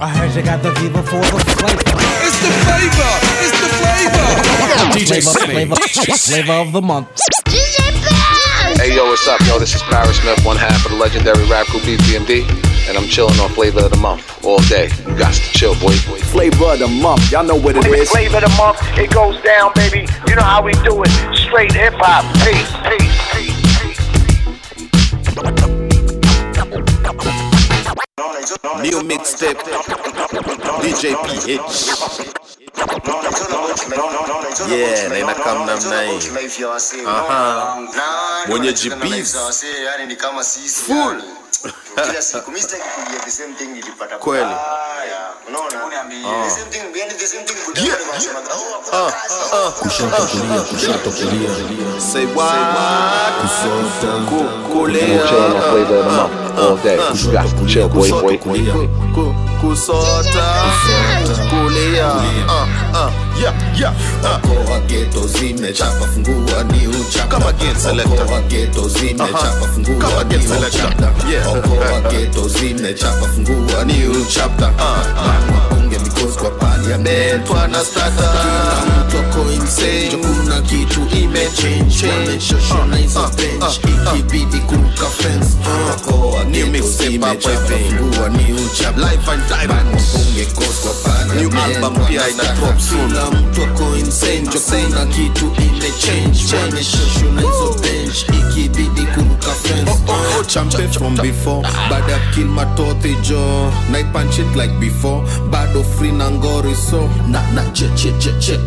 I heard you got the fever for the flavor. It's the flavor. It's the flavor. DJ Flavor, flavor, flavor of the month. Hey yo, what's up, yo? This is Parrish Smith, one half of the legendary rap group EPMD, and I'm chilling on Flavor of the Month all day. You got to chill, boy. Flavor of the month. Y'all know what it is. Flavor of the month, it goes down, baby. You know how we do it. Straight hip hop. Peace, peace, peace, peace. New mixtape. DJ PH. Yeah, na inakam namna hii. Aha. Mwenye GBs. Full. kila siku. Mimi sitaki kujia the same thing nilipata kweli. Kama kwa geto zimechapa fungua new chapter. Mapunge mikosi kwa pali yametwa na strata. Kitu imechange. Wameshoshona geto zimechapa fungua new chapter. Life and kwa parliament New album pia ina drop soon. kila mtu ako insane jo kuna kitu imechange wameshoshona hizo bench. Ikibidi kuruka fence. Oh, champe from before. Bada kill matothi jo. Na punch it like before. Bado free na ngori so. Na na che che che che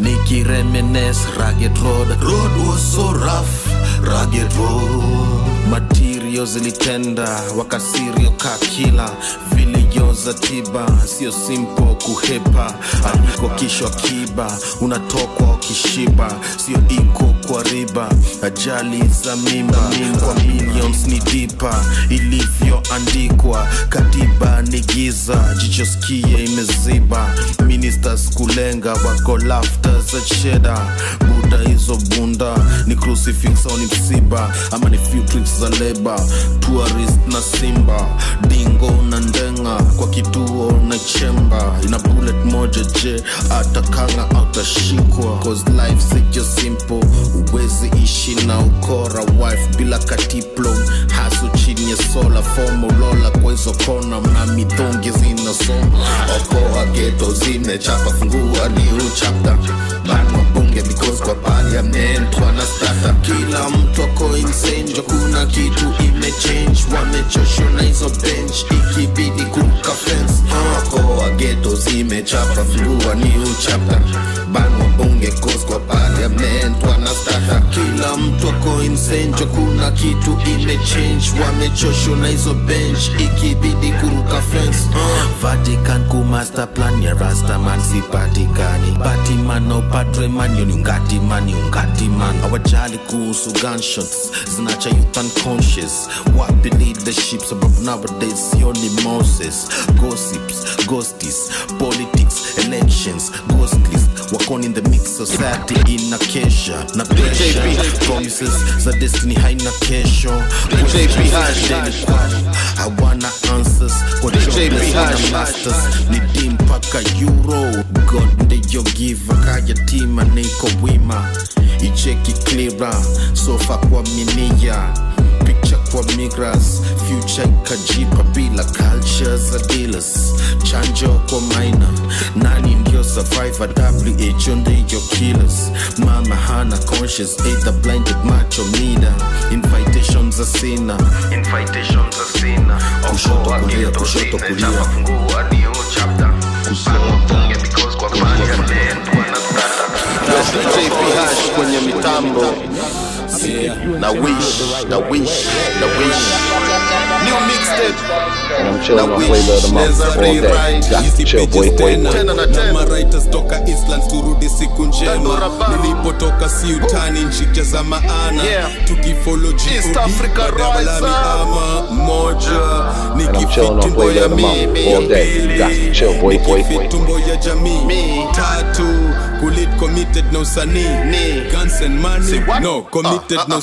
nikiremenes rugged road. Road was so rough. Rugged road material zilitenda wakasirio kakila vilio za tiba sio simpo kuhepa. Aliko kishwa kiba unatokwa ukishiba. Sio iko kwa riba ajali za mimba. Kwa millions ni dipa ilivyoandikwa katiba ni giza jicho skie imeziba. Ministers kulenga wako lafta za cheda buda hizo bunda ni crucifix au ni msiba. Ama ni few tricks za leba tourist na simba dingo na ndenga kwa kituo na chemba. Ina bullet moja je atakanga autashikwa cause life sijo simple uwezi ishi na ukora. Wife bila katiplo hasu chini ya sola fomo lola kwa hizo kona mna midonge zinasoma okoa geto zimechapa fungua ni uchapta banwa bunge because kwa bani ya mnentwa na stata kila mtu ako insane jo kuna kitu imechange. Wamechoshwa na hizo bench ikibidi kuka fence. Hawako wageto zimechapa fluwa ni chapter banwa bunge kos kwa parliament wanastata kila mtu ako insenjo kuna kitu imechange wamechoshwa na hizo bench ikibidi kuruka fence vatican ku master plan ya rastaman sipatikani batiman no patreman yoni ungatiman ungatiman awajali kuhusu gunshots zinacha youth unconscious. Wapi leadership sababu nowadays sioni moses. Gossips ghosties politics elections ghostlies in the mix society ina kesha na pressure. Promises za destiny haina kesho. Hawana answers kwa masters. Ni dim mpaka euro. God ndiyo giva kaya tima niko wima. Icheki cleara sofa kwa minia picture kwa migras future ikajipa bila culture za dealers. Chanjo kwa maina nani ndio survivor who ndiyo killers. Mama hana conscious either blinded macho mida invitation za sina invitation za sina kushoto kulia kushoto kulia. Kwenye mitambo na wish na wish na wish new mixtape And I'm chilling on Flavor of the Month all day. got to chill, boy. boy. tena na na toka Islands turudi siku njema nilipotoka si utani nchicha za maana Yeah. East Africa Rise Up. moja And I'm chilling on nikifitumbo Flavor ya of the Month mimi all day. Got chill, boy. boy. boy. nikifitumbo ya jamii tatu kulit committed no usanii Ni. guns and money. No committed Ah, ah, na ah.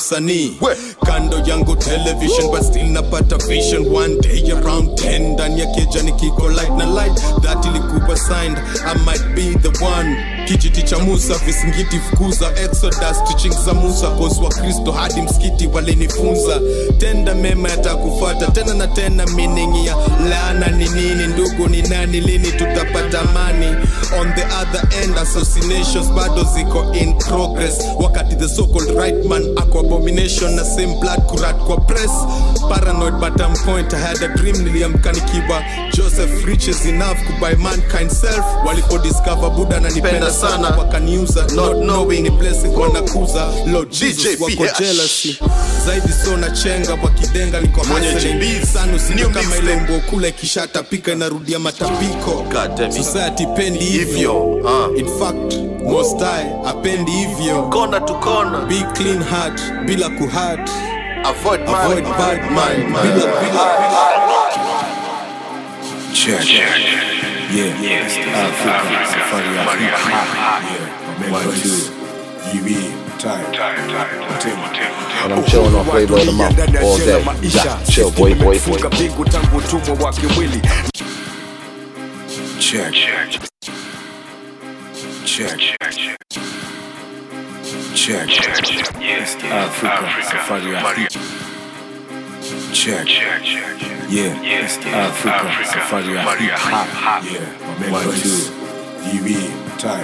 We. kando yangu television but still napata vision. One day around 10 ndani ya keja nikiko light na light. That ilikuwa signed. I might be the one kijiti cha musa visingiti fukuza exodus teaching za musa kosi wa kristo hadi msikiti walinifunza. Tenda mema yatakufata tena na tena meaning ya laana ni nini ndugu ni nani lini tutapata mani on the other end assassinations bado ziko in progress. Wakati the so-called right man ako abomination na same blood kurat kwa press. Paranoid but I'm point I had a dream niliamka nikiwa Joseph riches enough kubuy mankind self. Walipodiscover Buddha na nipenda Penda sana wakaniuza not knowing ni blessing wanakuza Lord Jesus wako jealousy zaidi so na chenga wakidenga niko Mwenye hustling. JB. sana sio kama ile mbo kula ikishatapika inarudia matapiko society pendi hivyo ah. in fact most I apendi hivyo Corner to corner. be clean heart bila kuhat Avoid avoid mind. bad mind mind. bila bila Check. Yeah. Yeah. Africa. Safari ya hip hop. Yeah. One, two. UE. Time. And I'm chilling on flavor of the month all day. You chill, boy, boy, boy. Funga mbingu tangu utumwa wa kimwili Check. Check. Check. East Africa. Safari ya hip Check. Yeah. East Africa. Safari ya hip hop. Yeah. One, two. Time.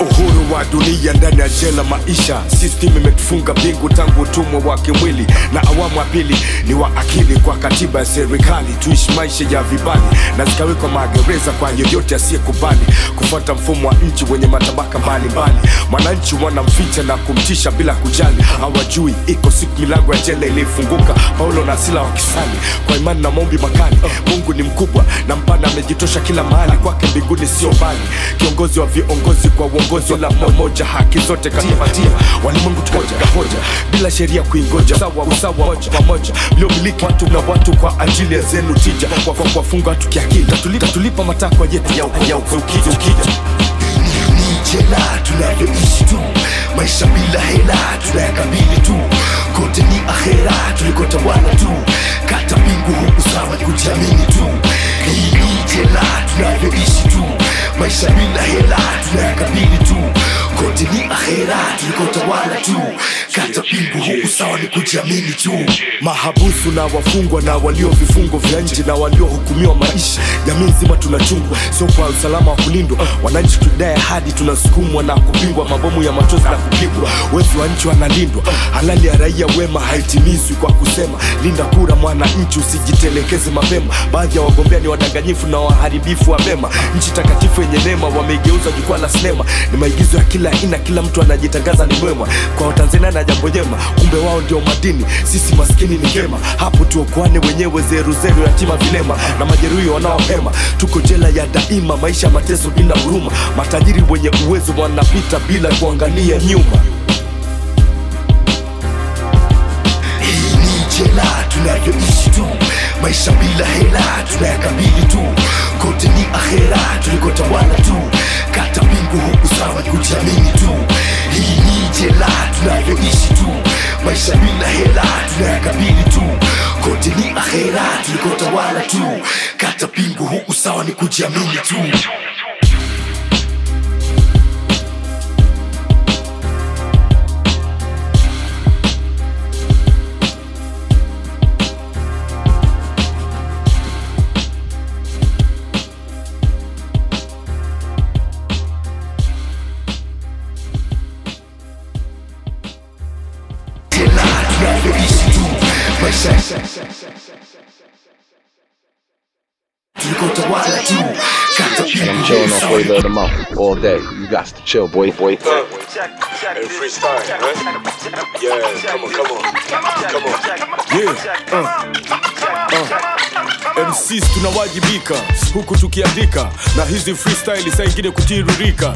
Uhuru wa dunia ndani ya jela maisha. System imetufunga mbingu tangu utumwa wa kimwili na awamu ya pili ni wa akili kwa katiba ya serikali. Tuishi maisha ya vibali na zikawekwa magereza kwa yoyote asiyekubali. Kufuata mfumo wa nchi wenye matabaka mbalimbali. Mwananchi wanamficha na kumtisha bila kujali. Hawajui iko siku milango ya jela ilifunguka. Paulo na sila wakisali kwa imani na maombi makali. Mungu ni mkubwa na mpana amejitosha kila mahali kwake mbinguni sio mbali. Kiongozi wa viongozi kwa uongozi la mmoja haki zote katipatia walimwengu tukatika hoja bila sheria kuingoja. Sawa usawa moja kwa moja. Mliomiliki watu na watu kwa ajili ya zenu tija. Kwa kwa kuwafunga watu kiakili. Tatulipa- tatulipa matakwa yetu ya ukija ni jela tunavyoishi tu maisha bila hela tunayakabili tu. Kote ni akhera tulikotawana tu. Kata mbingu huku sawa ni kujiamini tu. Hii ni jela tunavyoishi tu. Maisha bila hela tunayakabili tu. Kote ni akhera tulikotawana tu. Kata mbingu huku sawa ni kujiamini tu. Mahabusu na wafungwa na walio vifungo vya nje na waliohukumiwa maisha. Jamii nzima tunachungwa sio kwa usalama wa kulindwa. Wananchi tudai hadi tunasukumwa na kupingwa mabomu ya machozi na kupigwa wezi wa nchi wanalindwa. Halali ya raia wema haitimizwi kwa kusema linda kura mwananchi usijitelekeze mapema. Baadhi ya wagombea ni wadanganyifu na waharibifu wa mema nchi takatifu yenye neema wameigeuza jukwaa la sinema. Ni maigizo ya kila aina kila mtu anajitangaza ni mwema. Kwa watanzania na jambo jema kumbe wao ndio madini. Sisi maskini ni kema. Hapo tuokoane wenyewe zeruzeru yatima vilema. Na majeruhi wanaopema. Tuko jela ya daima maisha mateso bila huruma. Matajiri wenye uwezo wanapita bila kuangalia nyuma hii ni jela tunavyoishi tu. Maisha bila hela tunayakabili tu. Kote ni akhera tulikotawala tu. Kata mbingu huku sawa ni kujiamini tu. Hii ni jela tunavyoishi tu. Maisha bila hela tunayakabili tu. Kote ni akhera tulikotawala tu. Kata mbingu huku sawa ni kujiamini tu day. You got to chill, boy, boy. Hey, freestyle, right? Yeah, come on, come on, come on. Yeah, uh, uh. MCs tunawajibika huku tukiandika. Na hizi freestyle saa ingine kutiririka.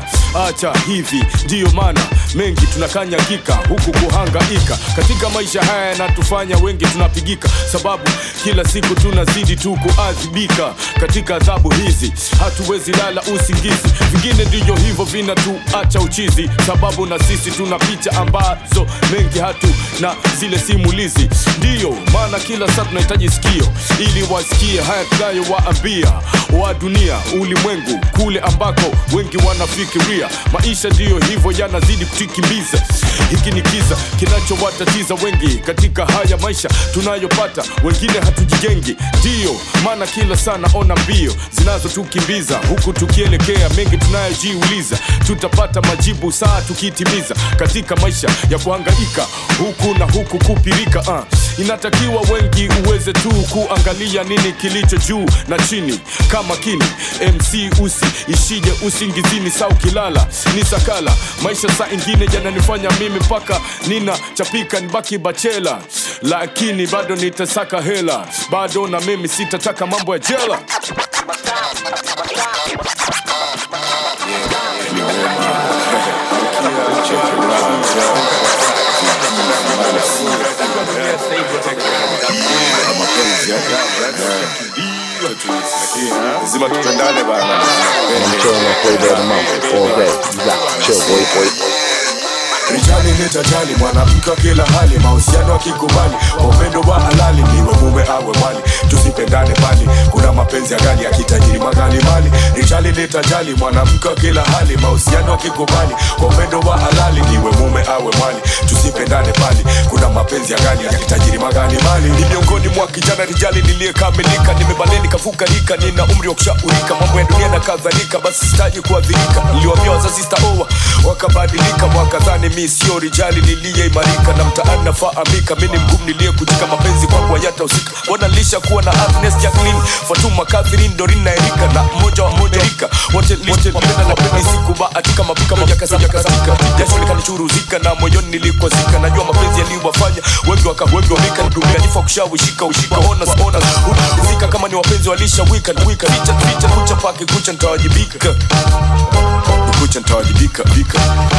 Acha hivi ndiyo maana mengi tunakanyagika huku kuhangaika. Katika maisha haya yanatufanya wengi tunapigika sababu kila siku tunazidi tu kuadhibika. Katika adhabu hizi hatuwezi lala usingizi. Vingine ndivyo hivyo vinatuacha uchizi sababu na sisi tuna picha ambazo mengi hatu na zile simulizi. Ndiyo maana kila saa tunahitaji sikio ili wasikie haya tunayowaambia wa dunia ulimwengu kule ambako wengi wanafikiria. Maisha ndiyo hivyo yanazidi kutikimbiza. Hiki ni kiza kinachowatatiza wengi katika haya maisha tunayopata. Wengine hatujijengi ndiyo maana kila saa naona mbio zinazotukimbiza. Huku tukielekea mengi tunayojiuliza tutapata majibu saa tukitimiza. Katika maisha ya kuhangaika huku na huku kupirika uh. inatakiwa wengi uweze tu kuangalia nini kilicho juu na chini. Kama kini mc usi ishije usingizini saa ukilala ni sakala. Maisha saa ingine jananifanya mimi mpaka nina chapika nibaki bachela. Lakini bado nitasaka hela. Bado na mimi sitataka mambo ya jela lazima tupendane bana I'm chilling on of the month all day. You got chill, boy, boy. Rijali nitajali mwanamke wa kila hali, mahusiano akikubali, kwa upendo wa halali, niwe mume awe mwali, tusipendane bali, kuna mapenzi ya gali akitajiri magali mali. Rijali nitajali mwanamke wa kila hali, mahusiano akikubali, kwa upendo wa halali, niwe mume awe mwali, tusipendane bali, kuna mapenzi ya gali akitajiri magali mali. Ni miongoni mwa kijana rijali niliyekamilika, nimebaleni kafuka rika, nina umri wa kushaurika, mambo ya dunia na kadhalika, basi sitaji kuadhirika. Niliwaambia wazazi sitaoa, wakabadilika, wakadhani mi sio rijali niliyeimarika na mtaani nafahamika. Mi ni mgumu niliyekujika mapenzi kwangu hayatahusika mbona nilisha kuwa na Agnes Jacqueline Fatuma Catherine Doreen na Erika na mmoja wa Erika wote wapenda na peni siku bahatika mapika moja saba katika jasho likanichuruzika na moyoni nilikozika. Najua mapenzi yaliwafanya wengi waka wengi wamika. Dunia nifa kushawishika ushika. Ona ona ufika kama ni wapenzi walisha wika wika ficha ficha kucha pake kucha nitawajibika. Kucha nitawajibika. Bika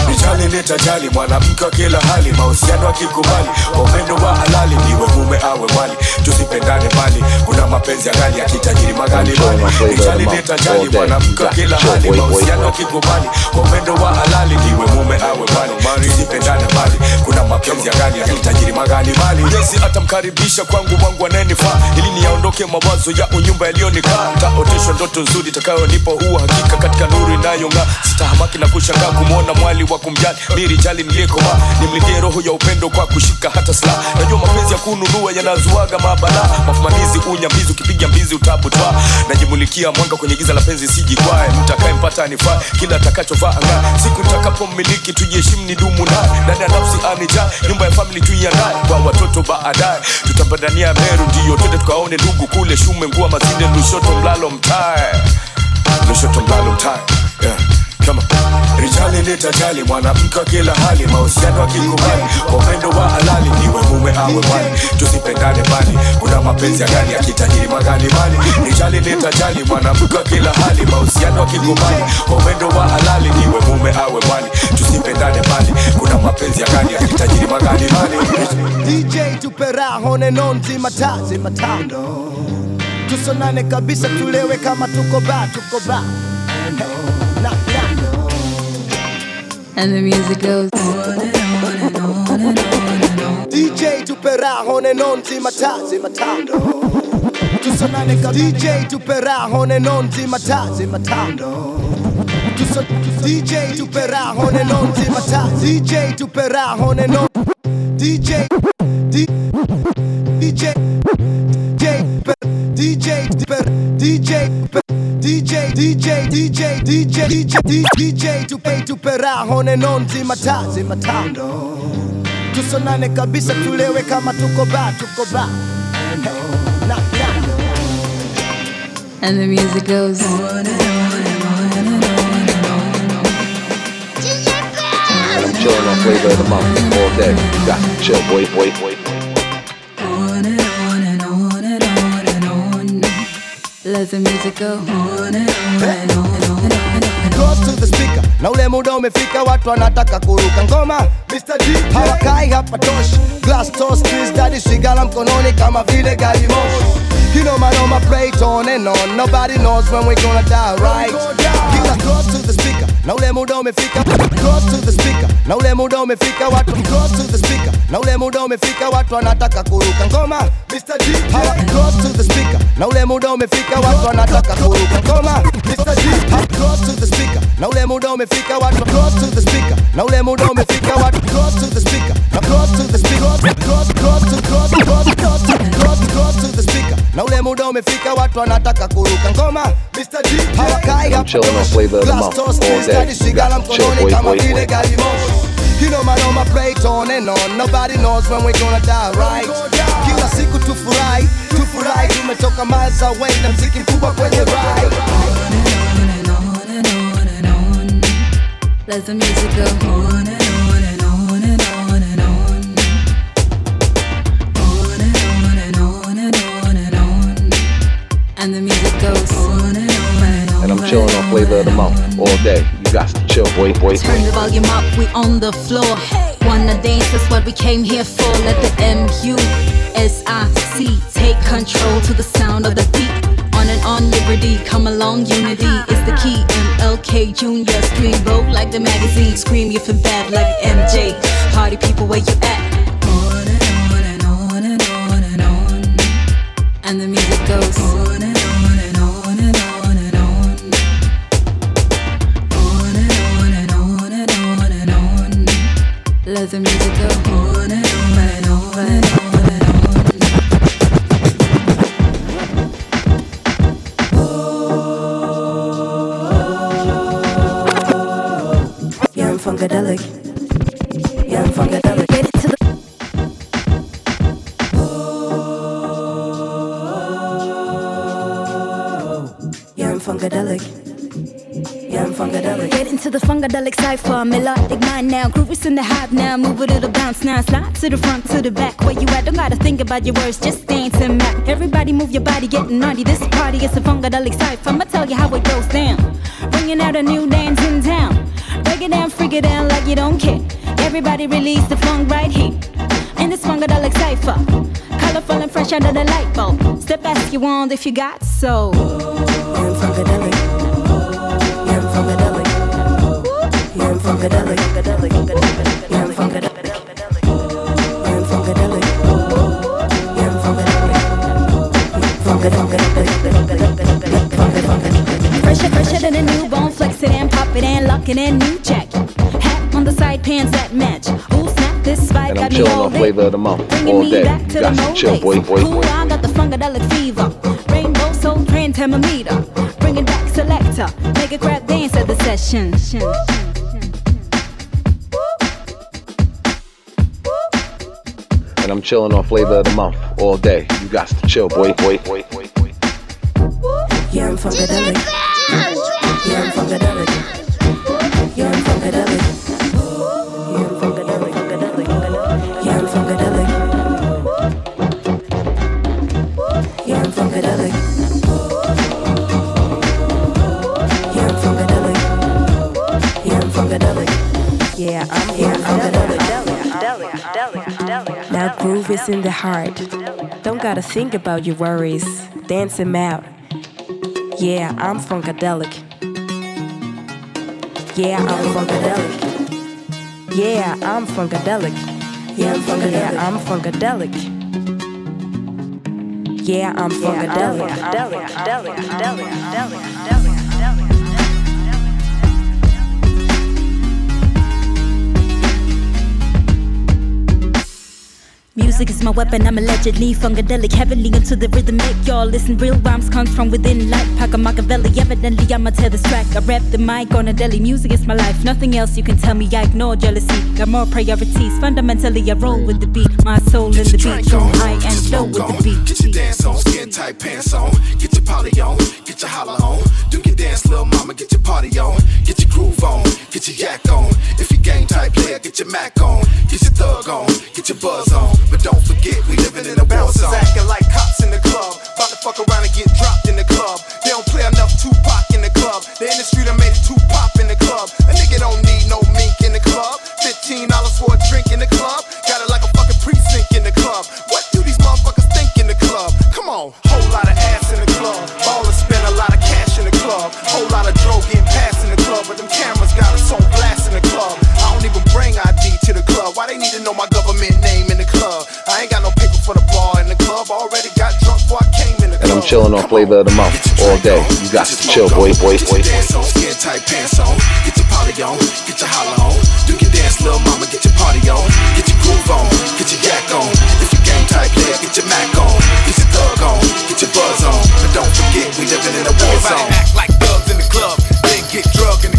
nijali nitajali mwanamke wa kila hali mahusiano akikubali kwa upendo wa halali niwe mume awe mwali tusipendane bali kuna mapenzi ya gali ya kitajiri magali mali nijali nitajali mwanamke wa kila hali mahusiano akikubali kwa upendo wa halali niwe mume awe mwali tusipendane bali kuna mapenzi ya gali ya kitajiri magali mali yesi atamkaribisha kwangu mwangu anayenifaa, ili niyaondoke mawazo ya unyumba yaliyonikaa taoteshwa ndoto nzuri itakayonipa uhakika hakika katika nuru inayong'aa. Sitahamaki na kushangaa kumwona mwali wa kumjali. Miri jali niliyekoma nimlikie roho ya upendo kwa kushika hata silaha. Najua mapenzi ya kununua yanazuaga mabala. Mafumanizi unyambizi ukipiga mbizi utabutwa najimulikia mwanga kwenye giza la penzi sijikwae. Mtakaye mpata anifaa kila atakachovaa anga siku nitakapomiliki tujiheshimu ni dumu naye ndani ya nafsi anijaa nyumba ya famili tuiandae. Kwa watoto baadaye. Tutapandania meru ndiyo twende tukaone ndugu kule shume ngua mazinde lushoto mlalo mtae. Lushoto mlalo mtae. Yeah. Come on. Rijali nitajali mwanamke wa kila hali, mahusiano akikubali, kwa upendo wa halali, niwe mume awe wali, tusipendane bali, kuna mapenzi ya gani akitajiri magali mali. Rijali nitajali mwanamke wa kila hali, mahusiano akikubali, kwa upendo wa halali, niwe mume awe wali, tusipendane bali, kuna mapenzi ya gani akitajiri magali mali. DJ tupe raho neno nzima taa zima taa tusonane kabisa tulewe kama tuko ba tuko ba na. And the music goes. On and on and on and on and on. DJ tupe raho neno nzima taa zima taa tusonane kabisa DJ tupe raho neno nzima taa zima taa Tuso, DJ tupe raho neno nzima taa DJ tupe raho neno DJ D, DJ DJ per- DJ per- DJ DJ DJ DJ DJ DJ DJ tupe tupe raho neno nzima taa zima taa tusonane kabisa tulewe kama tuko ba tuko ba na, na. And the music goes on and on and on and on and on. And I'm chilling on flavor of the month all day. Got chill, boy, boy, boy. On and on and on and on and on. Let the music go on and on and on and on and on. close to the speaker na ule muda umefika watu wanataka kuruka ngoma Mr. G hawakai hapa toshi glass toast twist daddy sigara mkononi kama vile gari moshi You know my know my play it on and on. Nobody knows when we're gonna die right? Kila close to the speaker na ule muda umefika Close to the speaker. Na ule muda umefika watu Close to the speaker. Na ule muda umefika watu wanataka kuruka ngoma Mr. G hawa to the speaker. Na ule muda umefika watu wanataka kuruka ngoma Mr. G hawa to the speaker. Na ule muda umefika watu close to the speaker. Na ule muda umefika watu close to the speaker. Na close to the speaker. Close close to close close close na ule muda umefika watu wanataka kuruka ngoma Mr. G hawakai I'm hapa on flavor of the Glass month. toast all twist, day. daddy sigara Chill, mkononi boy, kama boy, vile boy. gari moshi You know man on my plate on and on. Nobody knows when we gonna die right? Kila siku tufurahi, tufurahi Tumetoka miles away. Na mziki mkubwa kwenye ride. Let the music go on And the music goes on and on and on. And I'm chilling on flavor of the month all day. You got to chill, boy, boy, Turn the volume up, we on the floor. Wanna dance, that's what we came here for. Let the M U S I C take control to the sound of the beat. On and on, liberty, come along, unity is the key. MLK Junior, scream vote like the magazine. Scream you feel bad like MJ. Party people, where you at? To the front, to the back. Where you at? Don't gotta think about your words, just dance and map. Everybody move your body, getting naughty. This party is a funkadelic cipher. I'ma tell you how it goes down. Bringing out a new dance in town. Break it down, freak it down like you don't care. Everybody release the funk right here. In this funkadelic cipher. Colorful and fresh under the light bulb. Step as you want if you got soul. Yeah, I'm funkadelic. Yeah, I'm funkadelic. Yeah, I'm funkadelic. Fresher, fresher than a newborn, flex it and pop it and lock it in, new jacket. Hat on the side, pants that match. Ooh, snap, this vibe And I'm me chilling all on flavor of the month all day. back You to the got to mold chill, boy, days. boy, Cool, boy. I got the funkadelic fever. Rainbow soul train thermometer. Bring it back, selector. Make a crowd dance at the session. And I'm chilling on flavor of the month all day. You got to chill, boy, boy, boy, boy, boy. Yeah, I'm funkadelic. Now groove is in the heart. Don't gotta think about your worries. Dance them out. Yeah, I'm funkadelic. Yeah, I'm funkadelic. Yeah, I'm funkadelic. Yeah, I'm funkadelic. I'm funkadelic. Yeah, I'm funkadelic. Music is my weapon, I'm allegedly funkadelic, heavily into the rhythm. Y'all listen, real rhymes comes from within. Like Paco Machiavelli, evidently I'ma tear this track. I rap the mic on a deli, music is my life. Nothing else you can tell me, I ignore jealousy. Got more priorities, fundamentally I roll with the beat. My soul in the beat, so high and low with the beat. Get your dance on, skin tight pants on. Get your poly on, get your holla on. Do your dance, little mama, get your party on. Get your groove on, get your yak on. If you game type player, get your Mac on. Get your thug on, get your buzz on. But don't don't forget we living in a bounce zone. acting like cops in the club. About to fuck around and get dropped in the club. They don't play enough Tupac in the club. The industry done made it too pop in the club. A nigga don't need no mink in the club. Fifteen dollars for a drink in the club. Got it like a fucking precinct in the club. What do these motherfuckers think in the club? Come on, whole lot of ass in the club. Ball spend a lot of cash in the club. Whole lot of drove getting passed in the club, but them cameras got us on blast in the club. I don't even bring ID to the club. Why they need to know my government? Chilling on flavor of the month all day. You got to chill, boy, boy, boy. Skin tight pants on. Get your poly on, get your holla on. Do your dance, little mama, get your party on. Get your groove on, get your yak on. If you game type player, get your Mac on. Get your thug on, get your buzz on. But don't forget, we living in a war Everybody zone. act like thugs in the club, then get drug in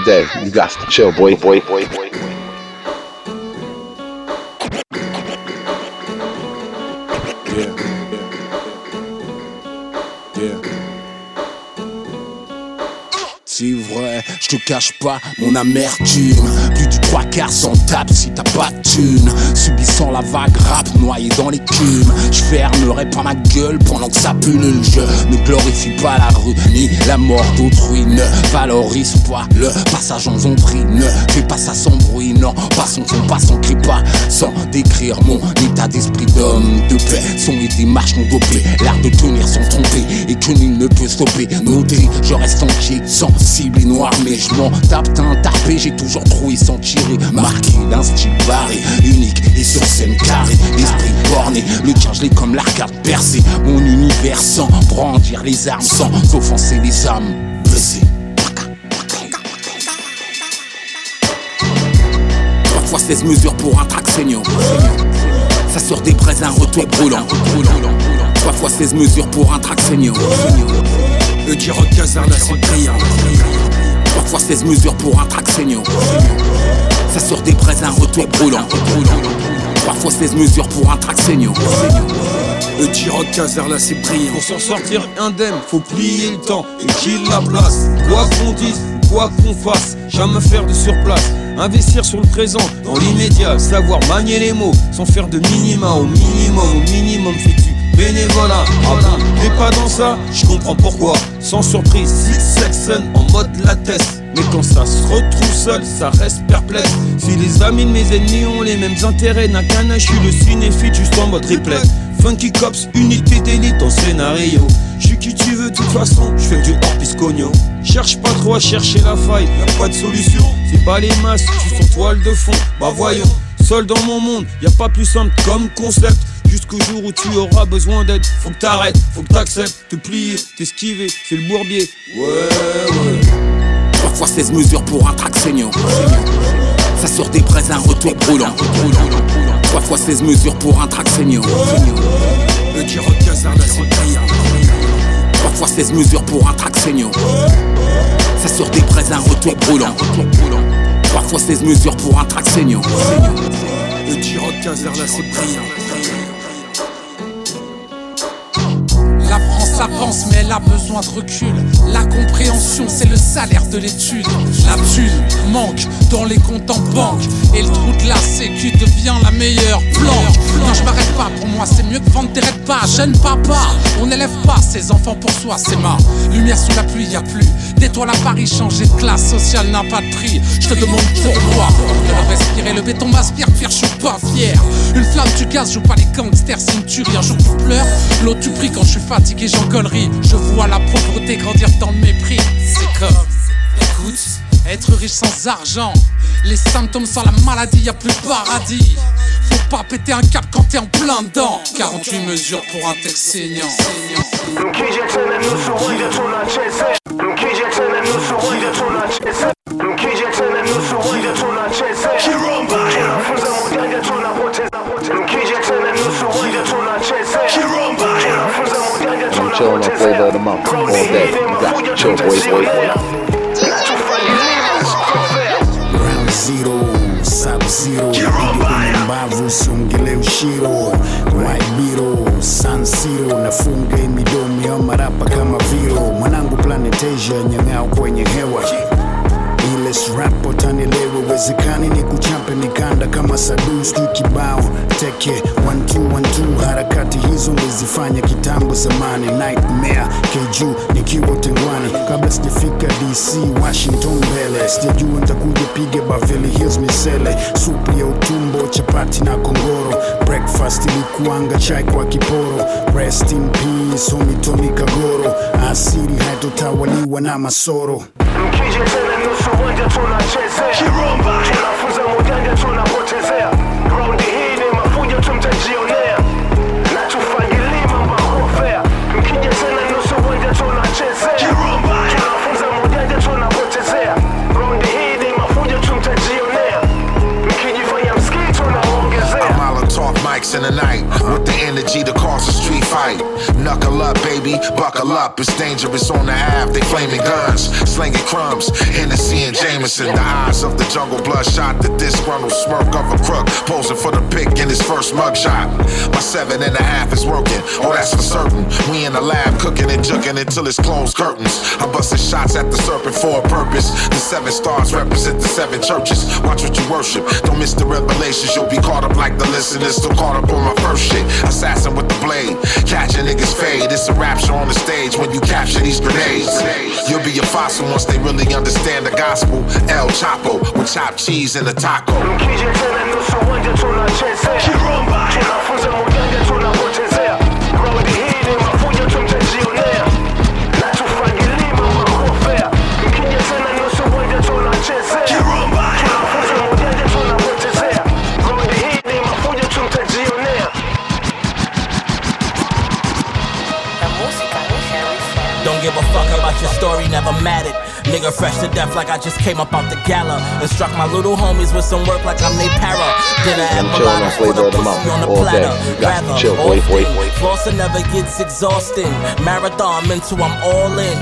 all day. You got to chill, boy, boy, boy, boy. Yeah. C'est vrai, je te cache pas mon amertume. Plus du trois quarts s'en tape si t'as pas de Subissant la vague rap noyé dans l'écume. Je fermerai pas ma gueule pendant que ça pullule. Je ne glorifie pas la rue ni la mort d'autrui. Ne valorise pas le passage en zombie. Ne fais pas ça sans bruit. Non, pas son son, pas son cri, pas sans décrire mon état d'esprit d'homme de paix. Son et démarches non dopées. L'art de tenir sans tromper et que nul ne peut stopper. Noté, je reste entier, sensible et noir, mais je m'en tape d'un tapé. J'ai toujours trouvé sans tirer. Marqué d'un style barré, unique et sur scène carré. L'esprit borné, le tien je comme l'arcade percé. Mon univers sans brandir les armes, sans offenser les âmes blessées. Trois fois 16 mesures pour un track. Ça sort des braises, un retour brûlant. Trois fois 16 mesures pour un track saignant. Le Casarda, c'est brillant. Trois fois 16 mesures pour un track. Ça sort des braises, un retour brûlant. Trois fois 16 mesures pour un track saignant. Le J-Rock Casarla c'est brillant Pour s'en sortir indemne, faut plier le temps et qu'il la place Quoi qu'on dise, quoi qu'on fasse, jamais faire de surplace Investir sur le présent, dans l'immédiat, savoir manier les mots Sans faire de minima au minimum, au minimum fais-tu bénévolat Ah t'es pas dans ça, je comprends pourquoi Sans surprise, Six Saxon en mode latex mais quand ça se retrouve seul, ça reste perplexe. Si les amis de mes ennemis ont les mêmes intérêts, n'a qu'un je suis le cinéphile juste en mode replay. Funky Cops, unité d'élite en scénario. Je suis qui tu veux, de toute façon, je fais du hors piscogno. Cherche pas trop à chercher la faille, y'a pas de solution. C'est pas les masses, tu sont toile de fond. Bah voyons, seul dans mon monde, y a pas plus simple comme concept. Jusqu'au jour où tu auras besoin d'aide, faut que t'arrêtes, faut que t'acceptes, te plier, t'esquiver, c'est le bourbier. Ouais, ouais. 3 fois 16 mesures pour un track senior. Ça sort des braises, un retour brûlant. 3 fois 16 mesures pour un track senior. Le là c'est brillant. 3 fois 16 mesures pour un track senior. Ça sort des braises, un retour brûlant. 3 fois 16 mesures pour un track senior. Le J-Rock Casar, là La France avance, mais elle a besoin de recul. La compréhension, c'est le salaire de l'étude. La thune manque dans les comptes en banque. Et le trou de la sécu devient la meilleure planque. Non, je m'arrête pas, pour moi, c'est mieux que vendre des pas. Jeune papa, on n'élève pas ses enfants pour soi, c'est ma lumière sous la pluie, y a plus d'étoiles à Paris. Changer de classe sociale n'a pas de prix. Je te demande pourquoi. De respirer, le béton m'aspire, fier, je suis pas fier. Une flamme, tu gaz, joue pas les gangsters, une tuerie. Un jour tu pleures, l'autre tu pries quand je suis Je vois la pauvreté grandir dans le mépris. C'est comme, écoute, être riche sans argent. Les symptômes sans la maladie, y a plus paradis. Faut pas péter un cap quand t'es en plein dedans. 48 mesures pour un texte saignant. Chilling on flavor of the month all day. You got chill, boy, boy, boy. Zero, sub zero, piga kwenye mbavu usiongele ushiro White San Siro, nafunga hii midomo ya marapa kama viro Mwanangu Planet Asia, nyang'ao kwenye hewa ile rap utanielewe, uwezekani ni kuchape mikanda kama sadu sijui kibao teke one two, one two. Harakati hizo ngezifanya kitambo zamani, nightmare keju nikiwa utengwani, kabla sijafika DC Washington mbele, sijajua nitakuja piga Beverly Hills misele, supu ya utumbo, chapati na kongoro, breakfast ilikuanga chai kwa kiporo, rest in peace homie Kagoro, asiri haitotawaliwa na masoro. Mkija tena nusu wanja tunacheze Tunafunza mujanja tunapotezea. Raundi hii ni mafuja tumtajionea. Na tufanyili mambo kofea. Mkija tena nusu wanja tunacheze Tunafunza mujanja tunapotezea. Raundi hii ni mafuja tumtajionea. Mkijifanya msikii tunaongezea. Molotov mics in the night. With the energy to cause a street fight. Knuckle up, baby, buckle up. It's dangerous on the half. They flaming guns, slinging crumbs. Hennessy and Jameson, the eyes of the jungle, bloodshot. The disgruntled smirk of a crook, posing for the pick in his first mugshot. My seven and a half is working, oh that's for certain. We in the lab cooking and juking until it's closed curtains. I'm busting shots at the serpent for a purpose. The seven stars represent the seven churches. Watch what you worship. Don't miss the revelations. You'll be caught up like the listeners. Still caught up on my first shit. Assassin with the blade. Catching niggas fade. It's a rapture on the stage when you capture these grenades. You'll be a fossil once they really understand the gospel. El Chapo with chopped cheese and a taco. Fresh to death like I just came up out the gala. And struck my little homies with some work like I'm they para. Dinner at I'm chilling on Milano's the of pussy on the all day. platter. Got Rather, chill, boy, often, boy. Never gets exhausting. Marathon mental, I'm all in.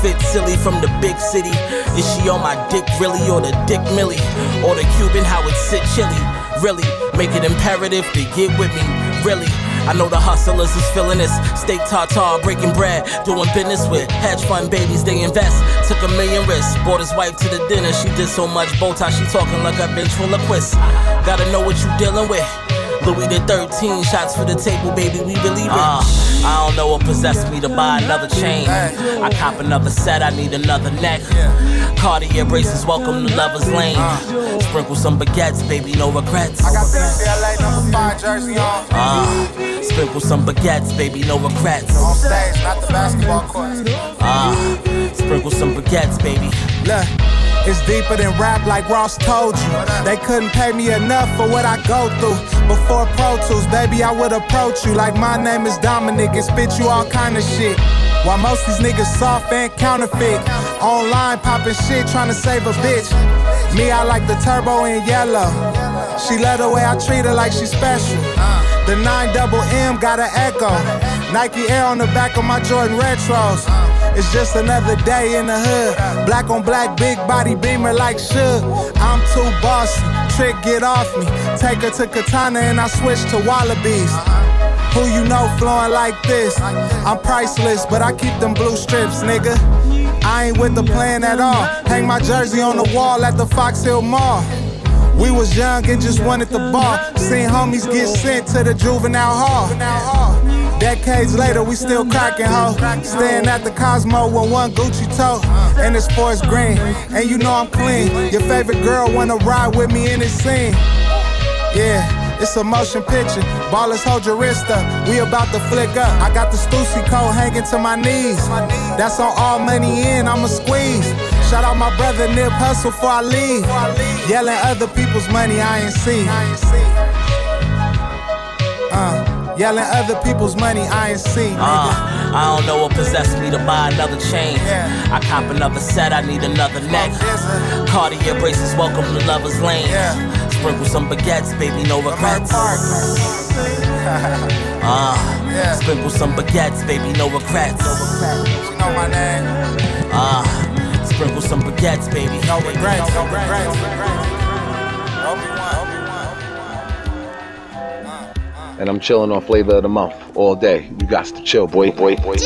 Fit silly from the big city. Is she on my dick really or the dick millie? Or the Cuban how it sit chilly? Really? Make it imperative to get with me. Really? I know the hustlers is feeling this. Steak tartare, breaking bread, doing business with hedge fund babies. They invest. Took a million risks. Brought his wife to the dinner. She did so much bow tie. She talking like a ventriloquist. Gotta know what you dealing with. Louis the 13 shots for the table, baby. We believe it. Uh, I don't know what possessed me to buy another chain. I cop another set. I need another neck. Cartier braces, welcome to Lover's Lane. Sprinkle some baguettes, baby, no regrets. I got the LA number five jersey on. Uh, Sprinkle some baguettes, baby, no regrets. On stage, not the basketball court. Ah, sprinkle some baguettes, baby. Look. It's deeper than rap, like Ross told you. They couldn't pay me enough for what I go through. Before Pro Tools, baby, I would approach you like my name is Dominic and spit you all kind of shit. While most these niggas soft and counterfeit. Online popping shit, trying to save a bitch. Me, I like the turbo in yellow. She love the way I treat her like she's special. The 9 double M got an echo. Nike Air on the back of my Jordan Retros. It's just another day in the hood. Black on black, big body beamer like Suge. I'm too bossy. Trick, get off me. Take her to Katana and I switch to Wallabies. Who you know flowing like this? I'm priceless, but I keep them blue strips, nigga. I ain't with the plan at all. Hang my jersey on the wall at the Fox Hill Mall. We was young and just wanted the ball. Seen homies get sent to the juvenile hall. Decades later, we still cracking ho. Staying at the Cosmo with one Gucci toe and it's forest green. And you know I'm clean. Your favorite girl wanna ride with me in this scene. Yeah. It's a motion picture. Ballers, hold your wrist up. We about to flick up. I got the Stussy coat hanging to my knees. That's on all money in, I'ma squeeze. Shout out my brother Nip Hussle before I leave. Yelling other people's money I ain't see. Uh, yelling other people's money I ain't see. Uh, I don't know what possessed me to buy another chain. I cop another set, I need another neck. Cartier braces, welcome to Lover's Lane. Sprinkle some baguettes, baby, no regrets. Ah, sprinkle some baguettes, baby, no regrets. You know my name. Ah, sprinkle some baguettes, baby. No regrets, no regrets. And I'm chilling on flavor of the month all day. You got to chill, boy, boy, boy.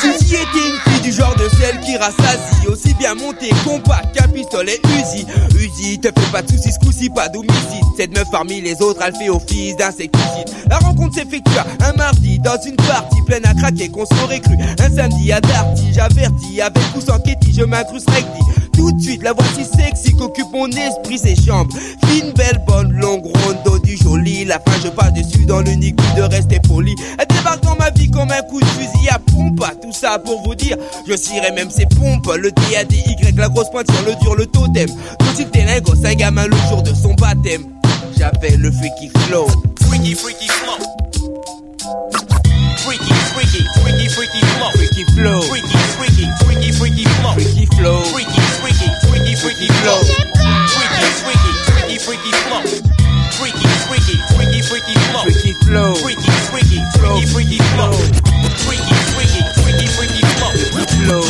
Suzy était une fille du genre de celle qui rassasie Aussi bien montée compact qu'un pistolet Uzi Uzi, te fais pas de soucis, ce coup-ci pas d'homicide Cette meuf parmi les autres, elle fait office d'insecticide La rencontre s'effectua un mardi dans une partie pleine à craquer qu'on s'aurait cru Un samedi à Darty, j'avertis avec ou sans Ketty, je m'incruste recti tout de suite, la voici sexy qu'occupe mon esprit, ses chambres. Fine, belle, bonne, longue, ronde, du joli. La fin, je passe dessus dans l'unique but de rester poli. Elle débarque dans ma vie comme un coup de fusil à pompe. Ça pour vous dire, je cirerai même ses pompes. Le D, A, D, Y, la grosse pointe sur le dur, le totem. Tout il gosse, un gamin le jour de son baptême. J'avais le freaky flow. Freaky, freaky flow. Freaky, freaky, freaky, freaky flow. Freaky flow. Freaky, freaky, freaky, freaky flow. Freaky flow. Freaky, freaky, freaky, freaky flow. Freaky, freaky, freaky, freaky flow. Freaky, freaky, freaky, freaky flow. Freaky flow. Freaky, freaky, freaky, freaky flow. Tu veux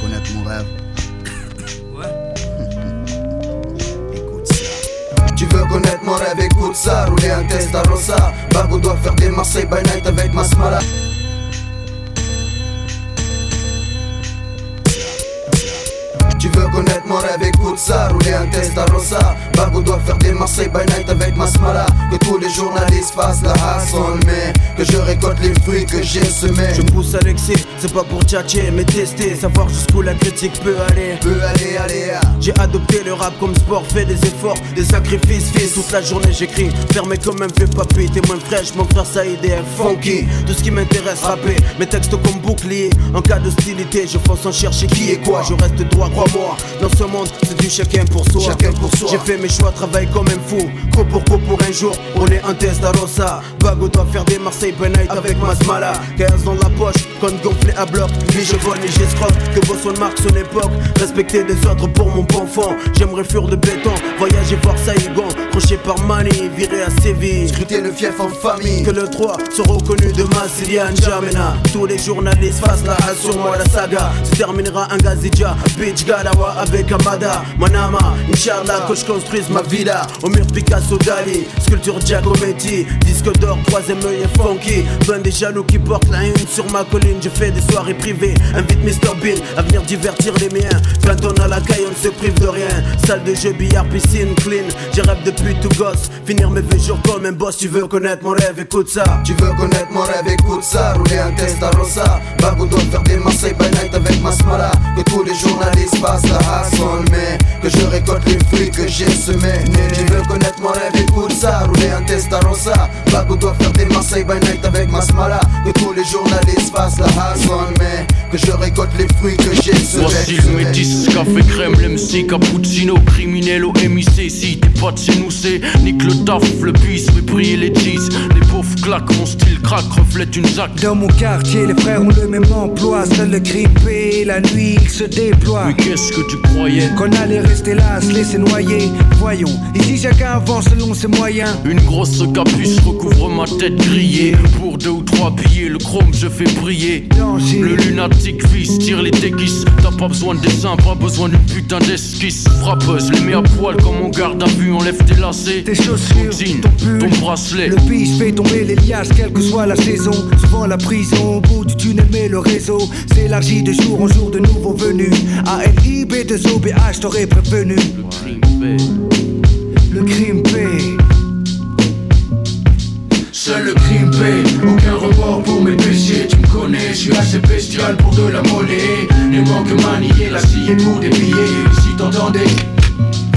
connaître mon rêve Écoute ça. Tu veux connaître mon rêve, écoute ça Rouler un test à Rosa Bago doit faire des Marseille by night avec Masmala Tu rêve, écoute ça Rouler un test à Rosa. Bago doit faire des Marseille by night avec Masmala Que tous les journalistes fassent la hassle Mais que je récolte les fruits que j'ai semés. Je me pousse à l'excès, c'est pas pour tchatcher mais tester Savoir jusqu'où la critique peut aller. Peut aller, aller ah. J'ai adopté le rap comme sport, fait des efforts, des sacrifices Fils, toute la journée j'écris, fermé comme un vieux papy T'es moins fraîche, mon frère Saïd est un funky. Tout ce qui m'intéresse, rapper, mes textes comme bouclier. En cas d'hostilité, je fonce en chercher qui est quoi? Je reste droit, crois-moi, dans ce monde c'est du chacun pour soi. Chacun pour soi. J'ai fait mes choix, travaille comme un fou. Co pour co pour un jour, rouler un test à Rosa Bago doit faire des Marseille night avec Masmala. 15 dans la poche, compte gonflé à bloc. Ni je vole ni j'escroque, que vos son marque son époque. Respecter des ordres pour mon bon fond. J'aimerais fuir de béton, voyager voir Saïgon Croché par Mani, viré à Séville. Scruter le fief en famille. Que le 3 soit reconnu de Massilia N'Djamena. Tous les journalistes fassent la sur moi la saga. Se terminera un Gazidja, Bitch Galawa avec Amada Manama, Inch'Allah que je construise ma villa Au mur Picasso Dali, sculpture Giacometti Disque d'or, troisième œil et funky. Plein des jaloux qui portent la une sur ma colline. Je fais des soirées privées, invite Mr Bean à venir divertir les miens. Quand on a la caille, on ne se prive de rien. Salle de jeu, billard, piscine, clean. J'ai rêve depuis tout gosse. Finir mes vieux jours comme un boss. Tu veux connaître mon rêve, écoute ça. Tu veux connaître mon rêve, écoute ça. Rouler un Testarossa. Bagoudon, faire des Marseille by night avec Masmala. Que tous les journalistes passent la hassle, mais que je récolte les fruits que j'ai semés. Tu veux connaître mon rêve, écoute ça. Rouler un Testarossa. Bagoudon, faire des Marseille by night avec Masmala. Que tous les journalistes fassent la hassle, mais que je récolte les fruits que j'ai semés. Voici le métis, café crème, l'MC, cappuccino, criminel au MIC. Si t'es pas de chez nous, c'est nique le taf, le bis, mais briller les cheese. Les pauvres claquent, mon style craque, reflète une zac. Dans mon quartier, les frères ont le même emploi. Seul le grippé, la nuit, il se déploie. Mais qu'est-ce que tu qu'on allait rester là, se laisser noyer. Voyons, ici chacun avance selon ses moyens. Une grosse capuche recouvre ma tête grillée. Pour deux ou trois billets, le chrome je fais briller. Le lunatique vise, tire les déguises. T'as pas besoin de dessin, pas besoin d'une putain d'esquisse. Frappeuse, les mets à poil comme on garde à vue. Enlève tes lacets, tes chaussures, ton, jean, ton, pull, ton bracelet. Le pays fait tomber les liasses, quelle que soit la saison. Souvent la prison, au bout du tunnel, mais le réseau s'élargit de jour en jour de nouveaux venus. A L I B 2 BH, je t'aurais prévenu. Le crime paie. Le crime. Seul le crime paie, aucun report pour mes péchés. Tu me connais, je suis assez bestial pour de la monnaie. Les manques manier, la scie pour des billets. Si t'entendais.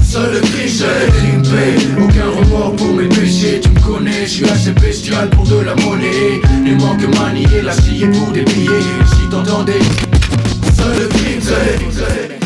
Seul le crime, seul le crime aucun report pour mes péchés. Tu me connais, je suis assez bestial pour de la monnaie. Les manques manier, la scie pour des billets. Si t'entendais. Seul le crime, seul le crime,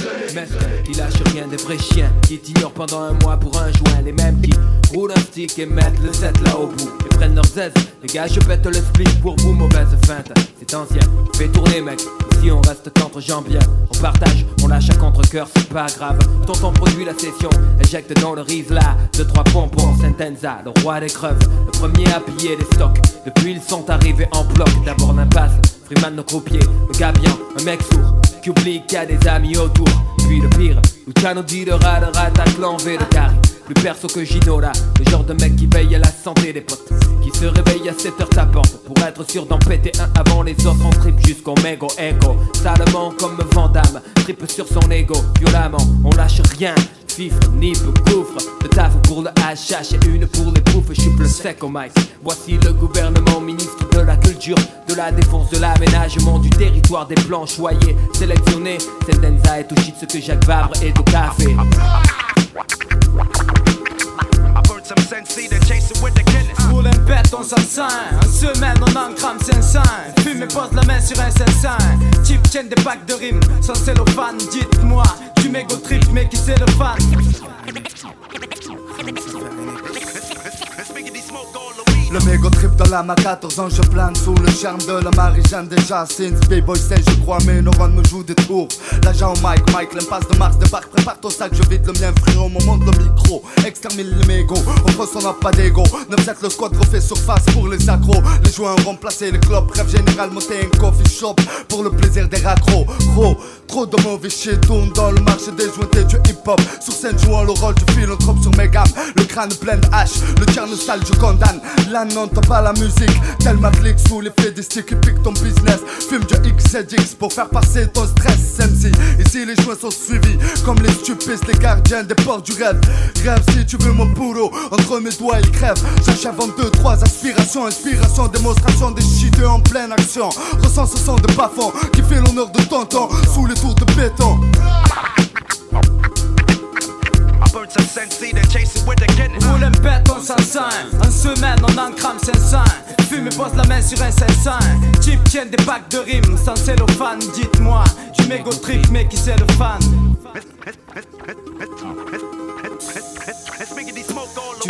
ils lâchent rien des vrais chiens qui t'ignorent pendant un mois pour un joint. Les mêmes qui roulent un stick et mettent le set là au bout et prennent leurs aises. Les gars, je pète le split pour vous, mauvaise feinte. C'est ancien, fais tourner mec. Ici on reste qu'entre gens bien. On partage, on lâche à contre-coeur, c'est pas grave. Tonton produit la session, éjecte dans le riz là. Deux, trois pompons, Sentenza, le roi des creuves. Le premier à piller les stocks. Depuis ils sont arrivés en bloc. D'abord l'impasse, Freeman nos croupiers. Le gars un mec sourd. Qui oublie qu'il y a des amis autour. Puis le pire, Luciano dit de rat de rattaque l'envers de carré. Plus perso que Ginola, le genre de mec qui veille à la santé des potes. Qui se réveille à 7h tapante pour être sûr d'en péter un avant les autres. On trip jusqu'au mégo écho. Salement comme Vandame, trip sur son ego. Violemment, on lâche rien. Fifre, nip, gouffre, de taf pour le HH et une pour les bouffes, je suis plus sec au mic. Voici le gouvernement, ministre de la culture, de la défense, de l'aménagement du territoire, des plans choyés, sélectionnés. Sentenza est au shit ce que Jacques Vabre est au café. Pète, on s'en. En semaine, on en crame 500. Fume et pose la main sur un 500. Type tienne des packs de rimes sans cellophane. Dites-moi, tu mégo trip, mais qui c'est le fan? Le mégo trip de l'âme à 14 ans, je plane sous le charme de la Marie-Jeanne déjà Sins, B-boy c'est je crois, mes neurones me jouent des tours. L'agent Mike, Mike, l'impasse de Mars débarque, prépare ton sac, je vide le mien, frérot, mon monde le micro, extermine les mégots, on on n'a pas d'ego. 9-7 le squad refait surface pour les accros, les joints ont remplacé les clubs, bref général, monter un coffee shop pour le plaisir des raccros. Gros, trop de mauvais shit tourne dans le marché des jointés du hip-hop. Sur scène jouant le rôle du philanthrope sur mes gammes, le crâne plein de hache, le tierno sale, je condamne. La n'entend pas la musique, tel Matrix sous l'effet des sticks qui piquent ton business. Fume du XZX pour faire passer ton stress, MC. Ici les joints sont suivis comme les stupides, les gardiens des portes du rêve. Rêve si tu veux mon boulot, entre mes doigts il crève. Cherche avant deux, trois aspirations, inspiration, démonstration des shit en pleine action. Ressens ce son de bafon qui fait l'honneur de tonton sous les tours de béton. Roule un pète, on s'en sent. En semaine, on en crame 500. Fume et pose la main sur un 500. Type tienne des packs de rimes sans cellophane. Dites-moi, du mégo trip, mais qui c'est le fan?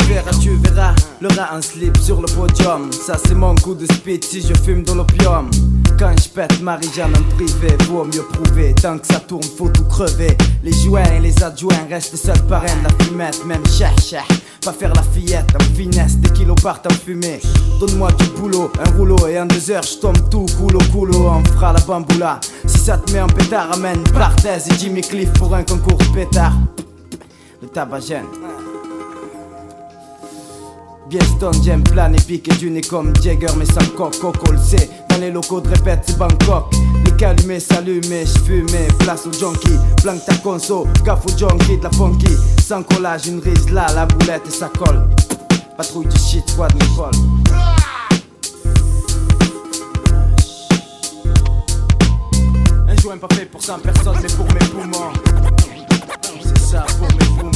Tu verras, tu verras, le rat en slip sur le podium. Ça c'est mon goût de speed si je fume dans l'opium. Quand je pète Marie-Jeanne en privé, vaut mieux prouver. Tant que ça tourne, faut tout crever. Les joints et les adjoints restent seuls parrains de la fumette, même chah Pas faire la fillette en finesse, des kilos partent en fumée. Donne-moi du boulot, un rouleau et en deux heures je tombe tout coulo coulo. On fera la bamboula. Si ça te met en pétard, amène Barthez et Jimmy Cliff pour un concours pétard. Le tabagène. Stone, j'aime plan épique et du nez comme Jagger mais sans coq, coco le sait Dans les locaux de répète c'est Bangkok. Les calumés s'allumés, j'fumais, place au junkie Blanc ta conso, gaffe au junkie de la funky. Sans collage, une rise là, la boulette et ça colle. Patrouille du shit, squad Nicole Un joint pas fait pour 100 personnes mais pour mes poumons. C'est ça pour mes poumons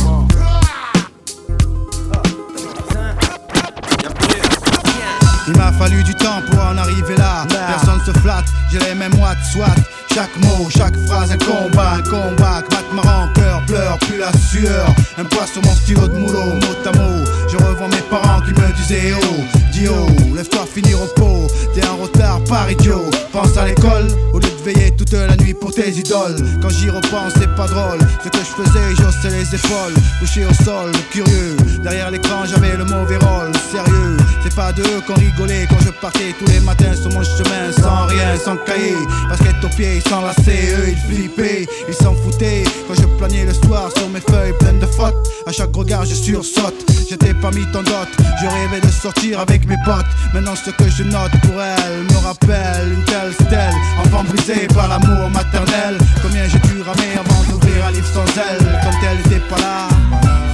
Il m'a fallu du temps pour en arriver là. Personne se flatte, j'ai les mêmes watts, soit. Chaque mot, chaque phrase, un combat, un combat. Batte ma rancœur, pleure, plus la sueur. Un poids sur mon stylo de moulot, mot à mot. Je revois mes parents qui me disaient oh, dis oh, lève-toi, finir au pot. T'es en retard, par idiot. Pense à l'école, au lieu de veiller toute la nuit pour tes idoles. Quand j'y repense, c'est pas drôle. Ce que je faisais, j'ossais les épaules. Couché au sol, curieux. Derrière l'écran, j'avais le mauvais rôle. Sérieux, c'est pas d'eux qu'on rigolait quand je partais tous les matins sur mon chemin. Sans rien, sans cahier. Basket aux pieds, sans lacets. Eux, ils flippaient, ils s'en foutaient. Quand je planais le soir sur mes feuilles pleines de fautes. À chaque regard, je sursaute. J'étais pas mis tant d'autres. Je rêvais de sortir avec mes potes. Maintenant, ce que je note pour elle me rappelle une telle stèle. Enfant brisé par l'amour maternel. Combien j'ai dû ramer avant d'ouvrir un livre sans elle. Quand elle était pas là.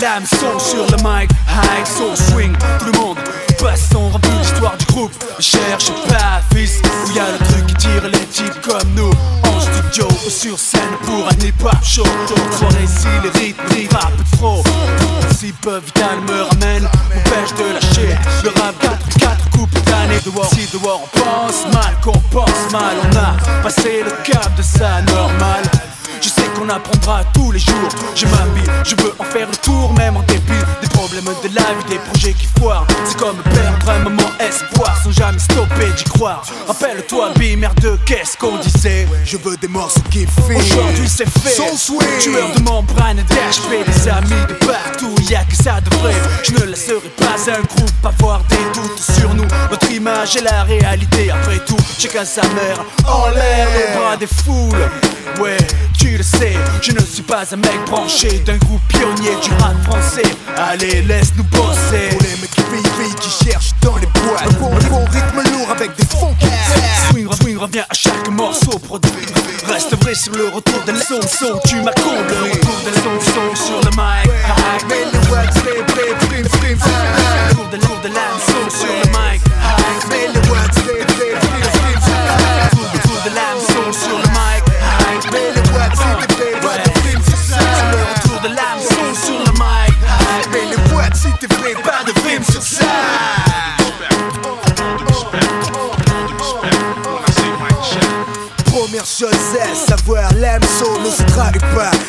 Retour de l'âme son sur le mic, high soul swing, tout le monde passe son rempli l'histoire du groupe. Cherche pas, fils, où y a le truc qui tire les types comme nous. En studio ou sur scène pour un hip-hop show. Soirée si les rythmes peu trop. Si peu vital me ramène, m'empêche de lâcher le rap 4 4 dehors. Si dehors on pense mal, qu'on pense mal, on a passé le cap de ça normal. Je sais qu'on apprendra tous les jours. J'ai ma vie, je veux en faire le tour, même en début des problèmes de la vie, des projets qui foirent. C'est comme perdre un moment espoir sans jamais stopper d'y croire. Rappelle-toi, merde, qu'est-ce qu'on disait Je veux des morceaux qui filent. Aujourd'hui c'est fait. Son swing. Tueur de membrane et d'HP, des amis de partout, y a que ça de vrai. Je ne laisserai pas un groupe avoir des doutes sur nous. Notre image est la réalité, après tout, chacun sa mère. En l'air, les bras des foules. Ouais, tu le sais, je ne suis pas un mec branché d'un groupe pionnier du rap français. Allez, laisse-nous bosser. Pour les mecs qui filles qui cherchent dans les boîtes. Un bon, rythme lourd avec des funky. Swing, swing revient à chaque morceau produit. Reste vrai sur le retour de la son, son, tu m'as comblé. Le retour de la son, son sur le mic. Mais les watts, play, play, prime, prime, Le retour de la son sur le mic. À savoir, l'âme sonne ne se.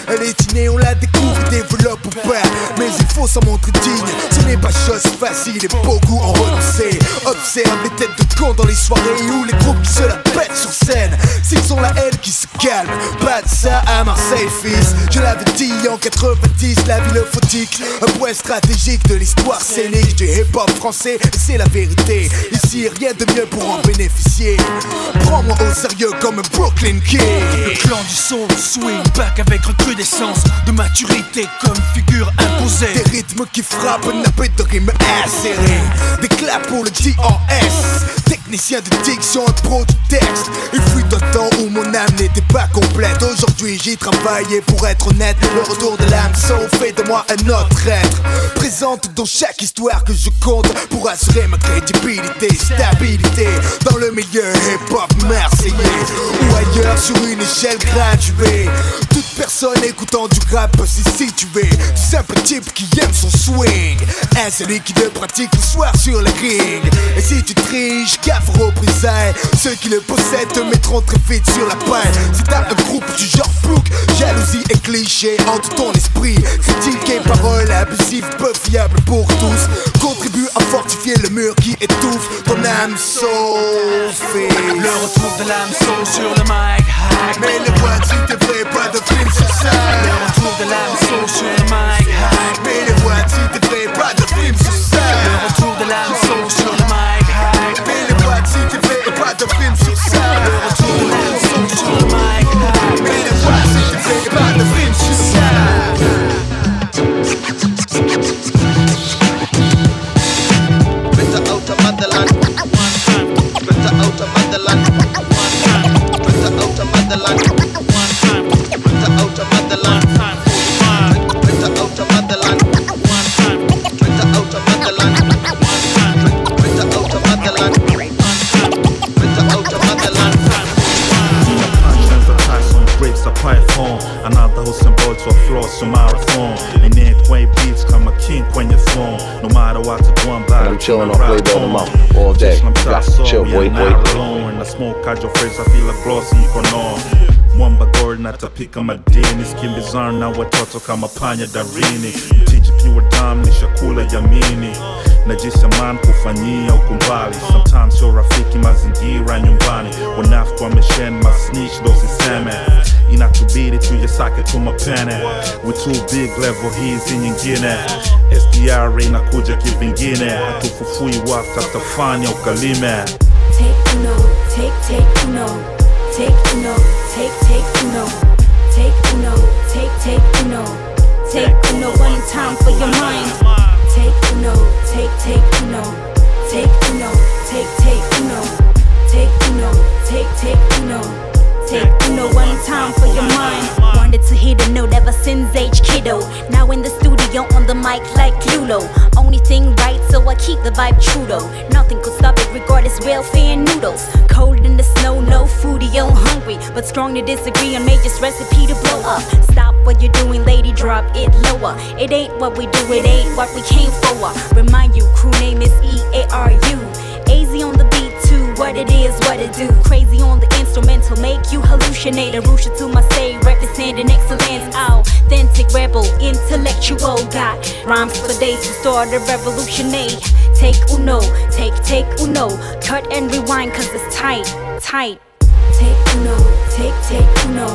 Elle est innée, on la découvre, développe ou pas. Mais il faut s'en montrer digne, n'est pas chose facile et beaucoup en renoncé. Observe les têtes de con dans les soirées où les groupes qui se la pètent sur scène. S'ils ont la haine qui se calme, pas de ça à Marseille, fils. Je l'avais dit en 90, la ville photique, un point stratégique de l'histoire scénique du hip-hop français. Et c'est la vérité, ici rien de mieux pour en bénéficier. Prends-moi au sérieux comme un Brooklyn Kid. Le clan du son swing back avec recrudescence de maturité comme figure imposée. Des rythmes qui frappent, nappé de rimes insérées. Des claps pour le. Technicien de diction, un pro du texte. Il fut un temps où mon âme n'était pas complète. Aujourd'hui j'y travaillais pour être honnête. Le retour de l'âme soul fait de moi un autre être. Présente dans chaque histoire que je compte pour assurer ma crédibilité, stabilité dans le milieu hip-hop marseillais ou ailleurs sur une échelle graduée. Toute personne écoutant du rap peut s'y situer. Simple type qui aime son swing. Un celui qui le pratique le soir sur le ring. Et si tu triches, gaffe représailles. Ceux qui le possèdent te mettront très vite sur la paille. Si t'as un groupe du genre plouc, jalousie et cliché entre ton esprit. Critique et paroles abusives, peu fiables pour tous. Contribue à fortifier le mur qui étouffe ton âme Sophie Le retour de l'âme soul sur le mic hack Mais les boîtes s'il te plaît pas de film sur ça Le retour de l'âme soul sur le mic hack Mais les boîtes s'il te plaît pas de Stream so sad. Retour de Na fresh I feel a gloss kono. Mwamba na tapika madini. Skimbizana na watoto kama panya darini. Mtiji piwa dam ni shakula yamini. Najisha man kufanyia ukumbali. Sometimes sio rafiki mazingira nyumbani. Wanafiki wameshen masnitch dosiseme inatubidi tuyesake tu mapene. We too big level hizi nyingine. Sdr inakuja kivingine. Hatufufui wafta tafanya ukalime. Take uno, take, take to know, take to know, take, take to know, take to know, take, take to know, take to know one time for your mind. Take to know, take, take to know, take to know, take, take to know, take to know, take, take to know uno, take uno one time for your mind. Wanted to hit a note ever since age kiddo. Now in the studio on the mic like Lulo. Only thing right, so I keep the vibe true though. Nothing could stop it, regardless welfare and noodles. Cold in the snow, no foodie, yo hungry, but strong to disagree on Major's recipe to blow up. Stop what you're doing, lady, drop it lower. It ain't what we do, it ain't what we came for. Remind you, crew name is E A R U. AZ on the what it is, what it do. Crazy on the instrumental, make you hallucinate. Arusha to my say, representing excellence. Authentic rebel, intellectual, got rhymes for days to start a revolution. eh? Take uno, take, take uno. Cut and rewind, cause it's tight, tight. Take uno, take, take uno,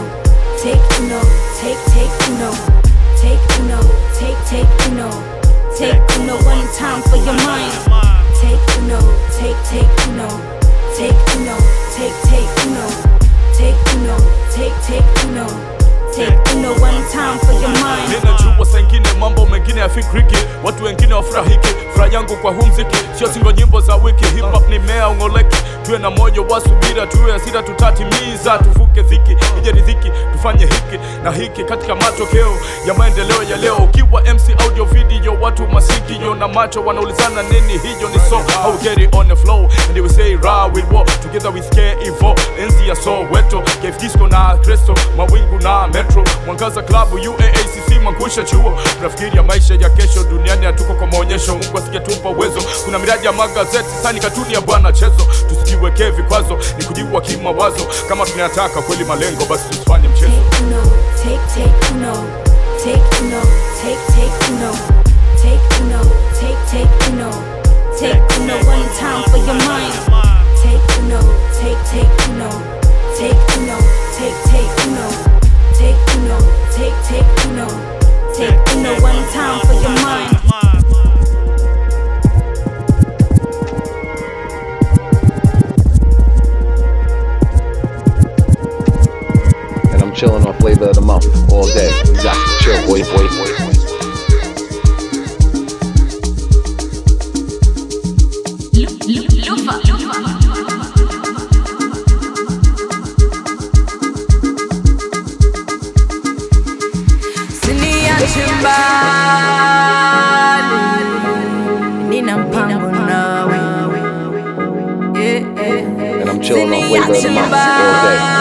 take uno, take, take uno, take uno, take, take uno, take uno one time for your mind. Take uno, take, take uno, take uno, take, take uno, take uno, take, take uno, uno one time mambo mengine yafikriki watu wengine wafurahiki. Furaha yangu kwa huu mziki sio singo nyimbo za wiki. Hip hop ni mea ungoleki. Tuwe na moyo wa subira. Tuwe hasira tutatimiza. Tuvuke dhiki. Ije riziki tufanye hiki na hiki katika matokeo ya maendeleo ya leo. Ukiwa mc audio video watu masikio na macho wanaulizana nini? Hiyo ni so how get it on the flow. And we say raw we walk together with care evo enzi ya so weto disco na Kristo mawingu na metro mwangaza klabu uaacc mangusha chuo. Tunafikiria maisha ya kesho duniani hatuko kwa maonyesho. Mungu asiketupa uwezo. Kuna miradi ya magazeti sani katuni ya bwana chezo. Tusijiwekee vikwazo ni kujiwa kimawazo. Kama tunayataka kweli malengo basi tusifanye mchezo. Take, take uno, take take, take uno, take take, take uno, take uno one time for your mind. Take take, take take take, take take uno, take, take uno, take uno one time for your mind. And I'm chilling on flavor of the month all day. To chill, boy, boy, boy. 的妈，对不对？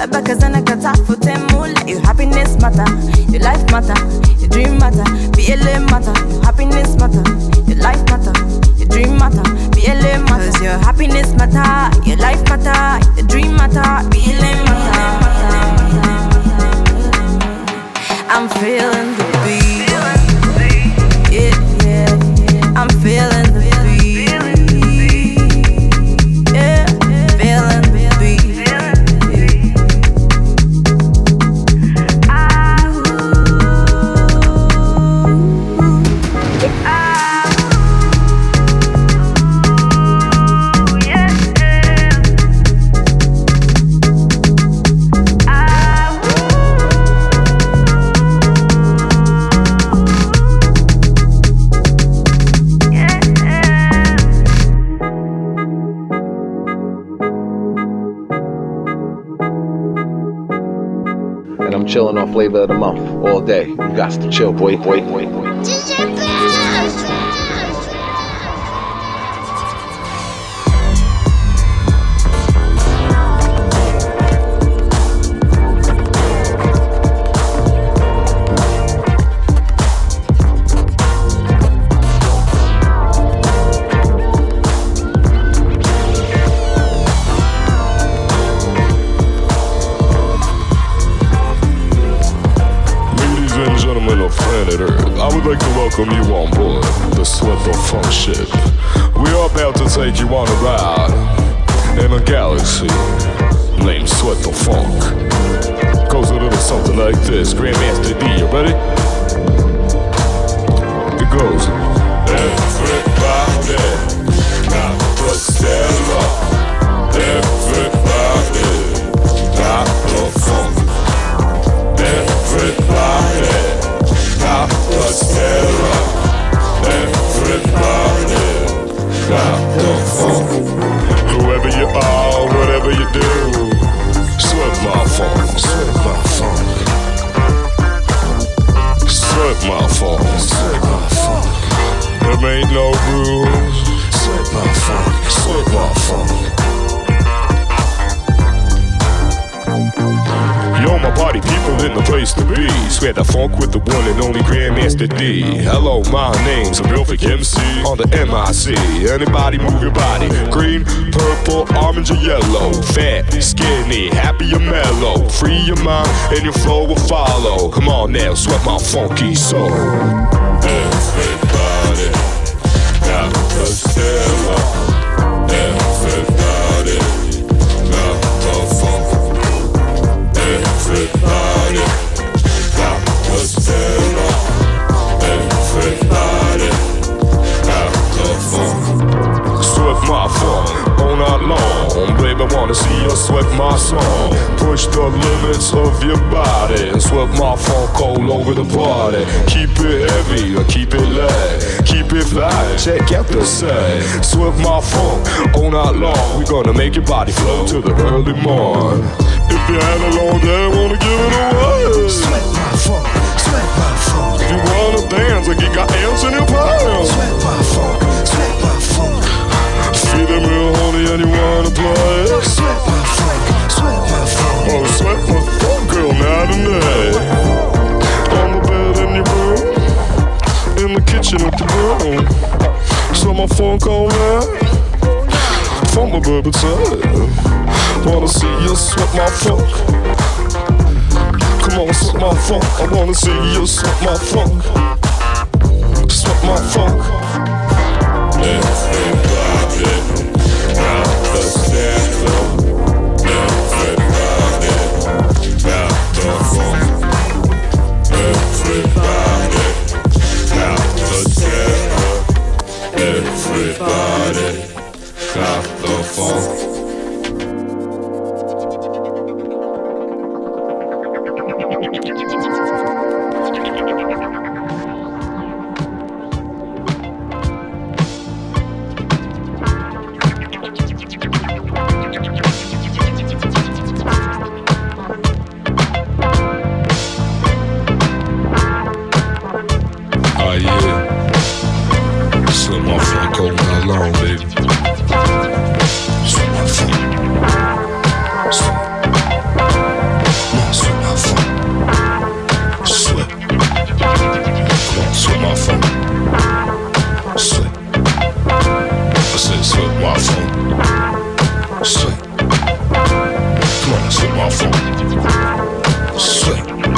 Baba kazana katafute mula your happiness matter your life matter your dream matter. BLM matter your happiness matter your life matter your dream matter. BLM matter. Cause your happiness matter your life matter your dream matter. BLM matter. I'm feeling flavor of the month all day. You got to chill, boy, boy, boy, boy. I would like to welcome you on board the Sweat the Funk ship. We are about to take you on a ride in a galaxy named Sweat the Funk. Goes a little something like this. Grandmaster D, you ready? It goes. Everybody got the up. Everybody got the funk. Everybody ain't no rules. Sweat my funk, sweat my funk. Yo, my party people in the place to be. Sweat the funk with the one and only Grandmaster D. Hello, my name's a Milfic MC on the MIC. Anybody move your body? Green, purple, orange, or yellow. Fat, skinny, happy or mellow. Free your mind and your flow will follow. Come on now, sweat my funky soul. Everybody got the stella. Everybody Everybody the. Sweat my. Baby, wanna see you sweat my song. Push the limits of your body and my funk all over the party. Keep it heavy or keep it light. Keep it check out the my funk. We gonna make your body flow to the early morn. If you had a long day, wanna give it away. Sweat my funk, sweat my funk. If you wanna dance, like you got ants in your pants. Sweat my funk, sweat my funk. Feeling real horny and you wanna play. Sweat my funk, sweat my funk. Oh, sweat my funk, girl, night and day. On the bed in your room, in the kitchen with the broom. So my funk all night. Funk my baby time. Wanna see you sweat my funk. Come on, sweat my funk. I wanna see you sweat my funk. Sweat my funk. Everybody sweet, sweet. Come on, slip my phone, sweet.